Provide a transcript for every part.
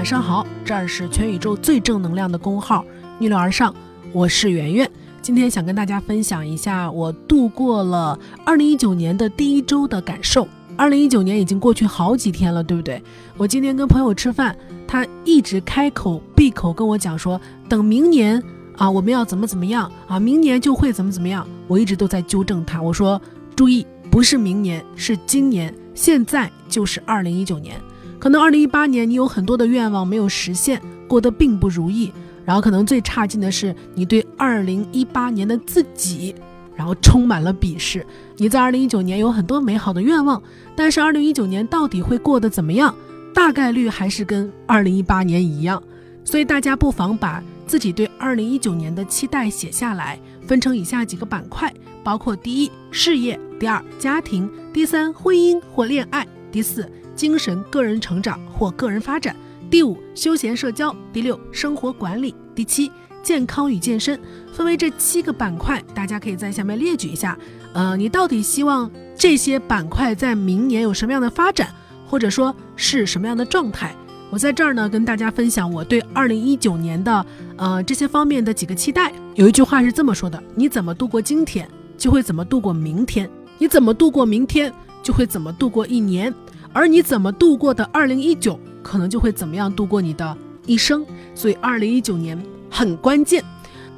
晚上好，这儿是全宇宙最正能量的公号逆流而上，我是圆圆。今天想跟大家分享一下我度过了二零一九年的第一周的感受。二零一九年已经过去好几天了，对不对？我今天跟朋友吃饭，他一直开口闭口跟我讲说，等明年啊，我们要怎么怎么样啊，明年就会怎么怎么样。我一直都在纠正他，我说注意，不是明年，是今年，现在就是二零一九年。可能二零一八年你有很多的愿望没有实现，过得并不如意，然后可能最差劲的是你对二零一八年的自己，然后充满了鄙视。你在二零一九年有很多美好的愿望，但是二零一九年到底会过得怎么样？大概率还是跟二零一八年一样。所以大家不妨把自己对二零一九年的期待写下来，分成以下几个板块，包括第一事业，第二家庭，第三婚姻或恋爱，第四。精神个人成长或个人发展，第五休闲社交，第六生活管理，第七健康与健身，分为这七个板块，大家可以在下面列举一下。呃，你到底希望这些板块在明年有什么样的发展，或者说是什么样的状态？我在这儿呢，跟大家分享我对二零一九年的呃这些方面的几个期待。有一句话是这么说的：你怎么度过今天，就会怎么度过明天；你怎么度过明天，就会怎么度过一年。而你怎么度过的二零一九，可能就会怎么样度过你的一生。所以二零一九年很关键。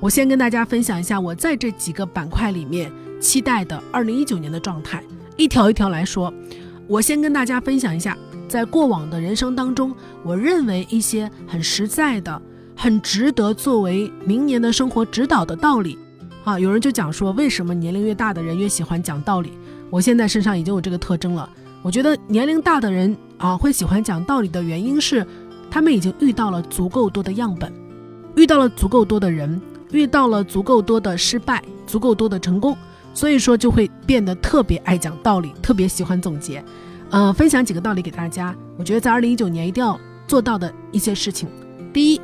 我先跟大家分享一下我在这几个板块里面期待的二零一九年的状态，一条一条来说。我先跟大家分享一下，在过往的人生当中，我认为一些很实在的、很值得作为明年的生活指导的道理。啊，有人就讲说，为什么年龄越大的人越喜欢讲道理？我现在身上已经有这个特征了。我觉得年龄大的人啊，会喜欢讲道理的原因是，他们已经遇到了足够多的样本，遇到了足够多的人，遇到了足够多的失败，足够多的成功，所以说就会变得特别爱讲道理，特别喜欢总结。呃，分享几个道理给大家。我觉得在二零一九年一定要做到的一些事情。第一，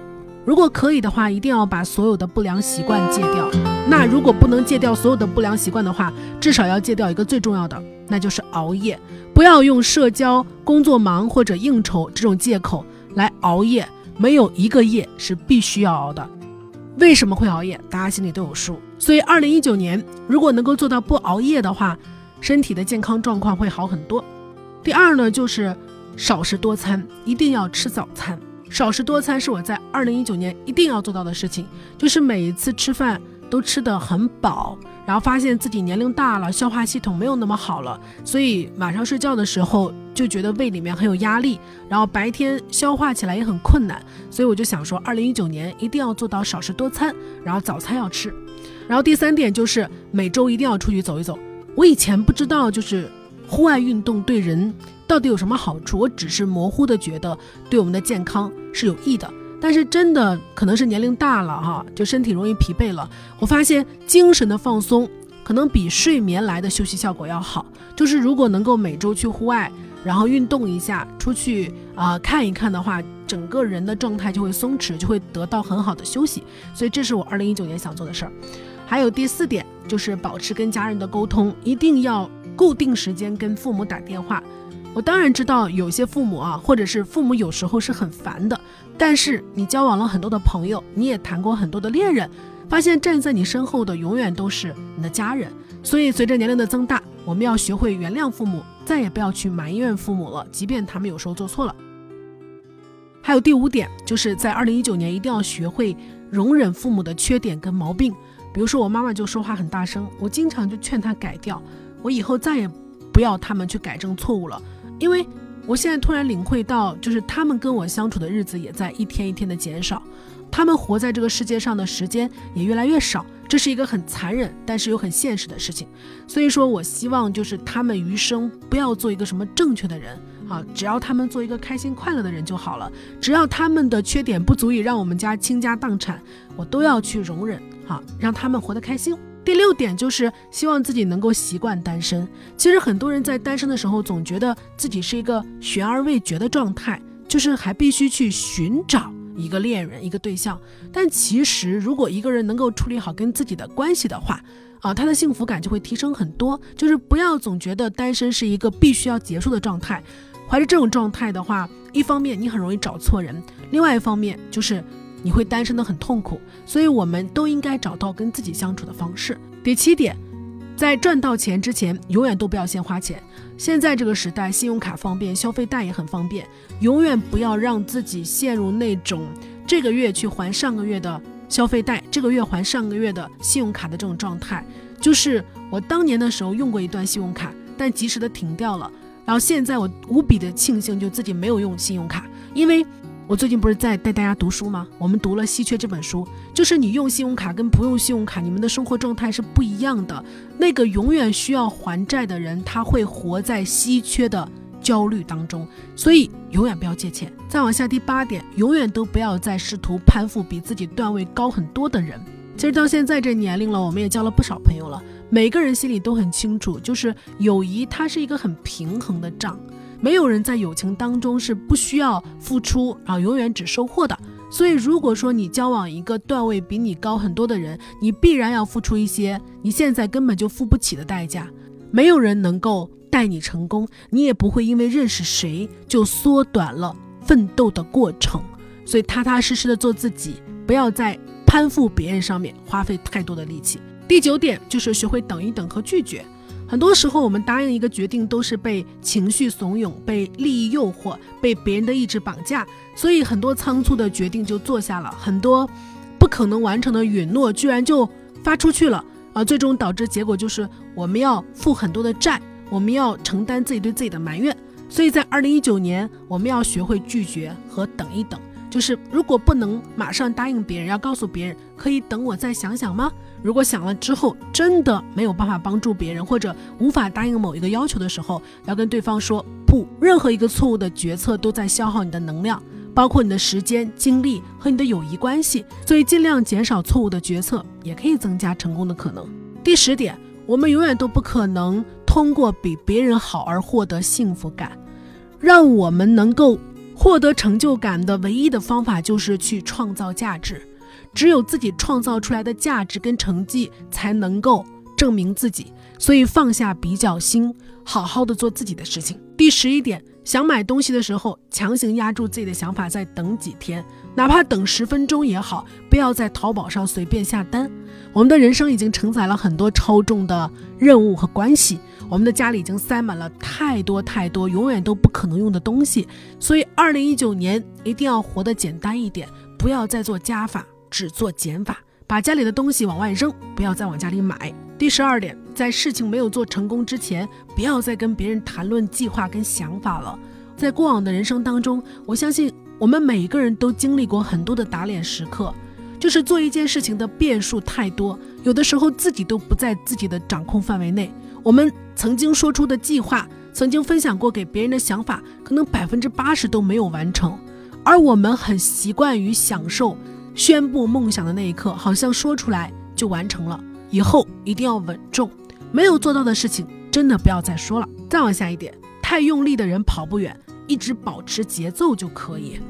如果可以的话，一定要把所有的不良习惯戒掉。那如果不能戒掉所有的不良习惯的话，至少要戒掉一个最重要的。那就是熬夜，不要用社交、工作忙或者应酬这种借口来熬夜，没有一个夜是必须要熬的。为什么会熬夜？大家心里都有数。所以，二零一九年如果能够做到不熬夜的话，身体的健康状况会好很多。第二呢，就是少食多餐，一定要吃早餐。少食多餐是我在二零一九年一定要做到的事情，就是每一次吃饭都吃得很饱。然后发现自己年龄大了，消化系统没有那么好了，所以晚上睡觉的时候就觉得胃里面很有压力，然后白天消化起来也很困难，所以我就想说，二零一九年一定要做到少食多餐，然后早餐要吃。然后第三点就是每周一定要出去走一走。我以前不知道，就是户外运动对人到底有什么好处，我只是模糊的觉得对我们的健康是有益的。但是真的可能是年龄大了哈，就身体容易疲惫了。我发现精神的放松可能比睡眠来的休息效果要好。就是如果能够每周去户外，然后运动一下，出去啊看一看的话，整个人的状态就会松弛，就会得到很好的休息。所以这是我二零一九年想做的事儿。还有第四点就是保持跟家人的沟通，一定要固定时间跟父母打电话。我当然知道有些父母啊，或者是父母有时候是很烦的。但是你交往了很多的朋友，你也谈过很多的恋人，发现站在你身后的永远都是你的家人。所以随着年龄的增大，我们要学会原谅父母，再也不要去埋怨父母了，即便他们有时候做错了。还有第五点，就是在二零一九年一定要学会容忍父母的缺点跟毛病。比如说我妈妈就说话很大声，我经常就劝她改掉，我以后再也不要他们去改正错误了，因为。我现在突然领会到，就是他们跟我相处的日子也在一天一天的减少，他们活在这个世界上的时间也越来越少，这是一个很残忍，但是又很现实的事情。所以说我希望就是他们余生不要做一个什么正确的人啊，只要他们做一个开心快乐的人就好了。只要他们的缺点不足以让我们家倾家荡产，我都要去容忍，哈，让他们活得开心。第六点就是希望自己能够习惯单身。其实很多人在单身的时候，总觉得自己是一个悬而未决的状态，就是还必须去寻找一个恋人、一个对象。但其实，如果一个人能够处理好跟自己的关系的话，啊，他的幸福感就会提升很多。就是不要总觉得单身是一个必须要结束的状态。怀着这种状态的话，一方面你很容易找错人，另外一方面就是你会单身的很痛苦。所以我们都应该找到跟自己相处的方式。第七点，在赚到钱之前，永远都不要先花钱。现在这个时代，信用卡方便，消费贷也很方便，永远不要让自己陷入那种这个月去还上个月的消费贷，这个月还上个月的信用卡的这种状态。就是我当年的时候用过一段信用卡，但及时的停掉了。然后现在我无比的庆幸，就自己没有用信用卡，因为我最近不是在带大家读书吗？我们读了《稀缺》这本书，就是你用信用卡跟不用信用卡，你们的生活状态是不一样的。那个永远需要还债的人，他会活在稀缺的焦虑当中，所以永远不要借钱。再往下，第八点，永远都不要再试图攀附比自己段位高很多的人。其实到现在这年龄了，我们也交了不少朋友了，每个人心里都很清楚，就是友谊它是一个很平衡的账，没有人在友情当中是不需要付出，然后永远只收获的。所以，如果说你交往一个段位比你高很多的人，你必然要付出一些你现在根本就付不起的代价。没有人能够带你成功，你也不会因为认识谁就缩短了奋斗的过程。所以，踏踏实实的做自己，不要在攀附别人上面花费太多的力气。第九点就是学会等一等和拒绝。很多时候，我们答应一个决定都是被情绪怂恿、被利益诱惑、被别人的意志绑架，所以很多仓促的决定就做下了，很多不可能完成的允诺居然就发出去了啊！最终导致结果就是我们要付很多的债，我们要承担自己对自己的埋怨。所以在二零一九年，我们要学会拒绝和等一等。就是如果不能马上答应别人，要告诉别人可以等我再想想吗？如果想了之后真的没有办法帮助别人，或者无法答应某一个要求的时候，要跟对方说不。任何一个错误的决策都在消耗你的能量，包括你的时间、精力和你的友谊关系。所以尽量减少错误的决策，也可以增加成功的可能。第十点，我们永远都不可能通过比别人好而获得幸福感，让我们能够。获得成就感的唯一的方法就是去创造价值，只有自己创造出来的价值跟成绩才能够证明自己。所以放下比较心，好好的做自己的事情。第十一点，想买东西的时候，强行压住自己的想法，再等几天，哪怕等十分钟也好，不要在淘宝上随便下单。我们的人生已经承载了很多超重的任务和关系。我们的家里已经塞满了太多太多永远都不可能用的东西，所以二零一九年一定要活得简单一点，不要再做加法，只做减法，把家里的东西往外扔，不要再往家里买。第十二点，在事情没有做成功之前，不要再跟别人谈论计划跟想法了。在过往的人生当中，我相信我们每一个人都经历过很多的打脸时刻，就是做一件事情的变数太多，有的时候自己都不在自己的掌控范围内。我们曾经说出的计划，曾经分享过给别人的想法，可能百分之八十都没有完成。而我们很习惯于享受宣布梦想的那一刻，好像说出来就完成了。以后一定要稳重，没有做到的事情真的不要再说了。再往下一点，太用力的人跑不远，一直保持节奏就可以。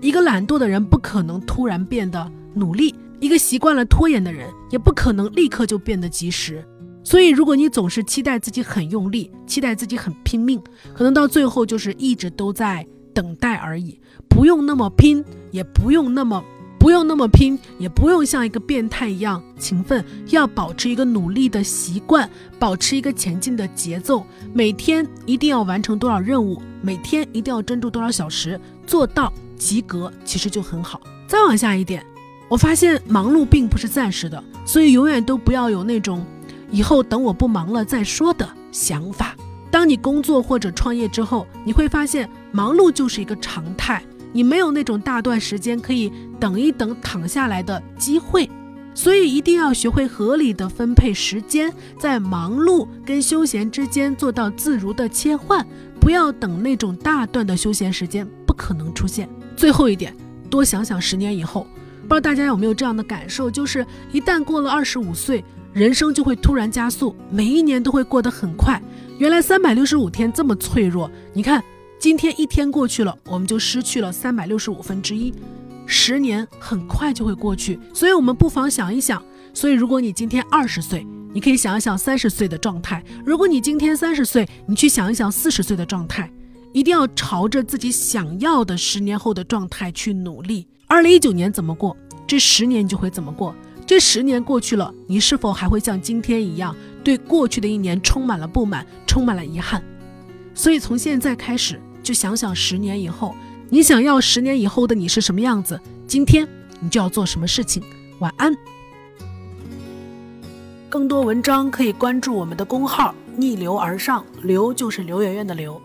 一个懒惰的人不可能突然变得努力，一个习惯了拖延的人也不可能立刻就变得及时。所以，如果你总是期待自己很用力，期待自己很拼命，可能到最后就是一直都在等待而已。不用那么拼，也不用那么不用那么拼，也不用像一个变态一样勤奋。要保持一个努力的习惯，保持一个前进的节奏。每天一定要完成多少任务，每天一定要专注多少小时，做到及格，其实就很好。再往下一点，我发现忙碌并不是暂时的，所以永远都不要有那种。以后等我不忙了再说的想法。当你工作或者创业之后，你会发现忙碌就是一个常态，你没有那种大段时间可以等一等、躺下来的机会。所以一定要学会合理的分配时间，在忙碌跟休闲之间做到自如的切换，不要等那种大段的休闲时间不可能出现。最后一点，多想想十年以后，不知道大家有没有这样的感受，就是一旦过了二十五岁。人生就会突然加速，每一年都会过得很快。原来三百六十五天这么脆弱，你看，今天一天过去了，我们就失去了三百六十五分之一。十年很快就会过去，所以我们不妨想一想。所以，如果你今天二十岁，你可以想一想三十岁的状态；如果你今天三十岁，你去想一想四十岁的状态。一定要朝着自己想要的十年后的状态去努力。二零一九年怎么过，这十年你就会怎么过。这十年过去了，你是否还会像今天一样，对过去的一年充满了不满，充满了遗憾？所以从现在开始，就想想十年以后，你想要十年以后的你是什么样子？今天你就要做什么事情？晚安。更多文章可以关注我们的公号“逆流而上”，流就是刘媛媛的刘。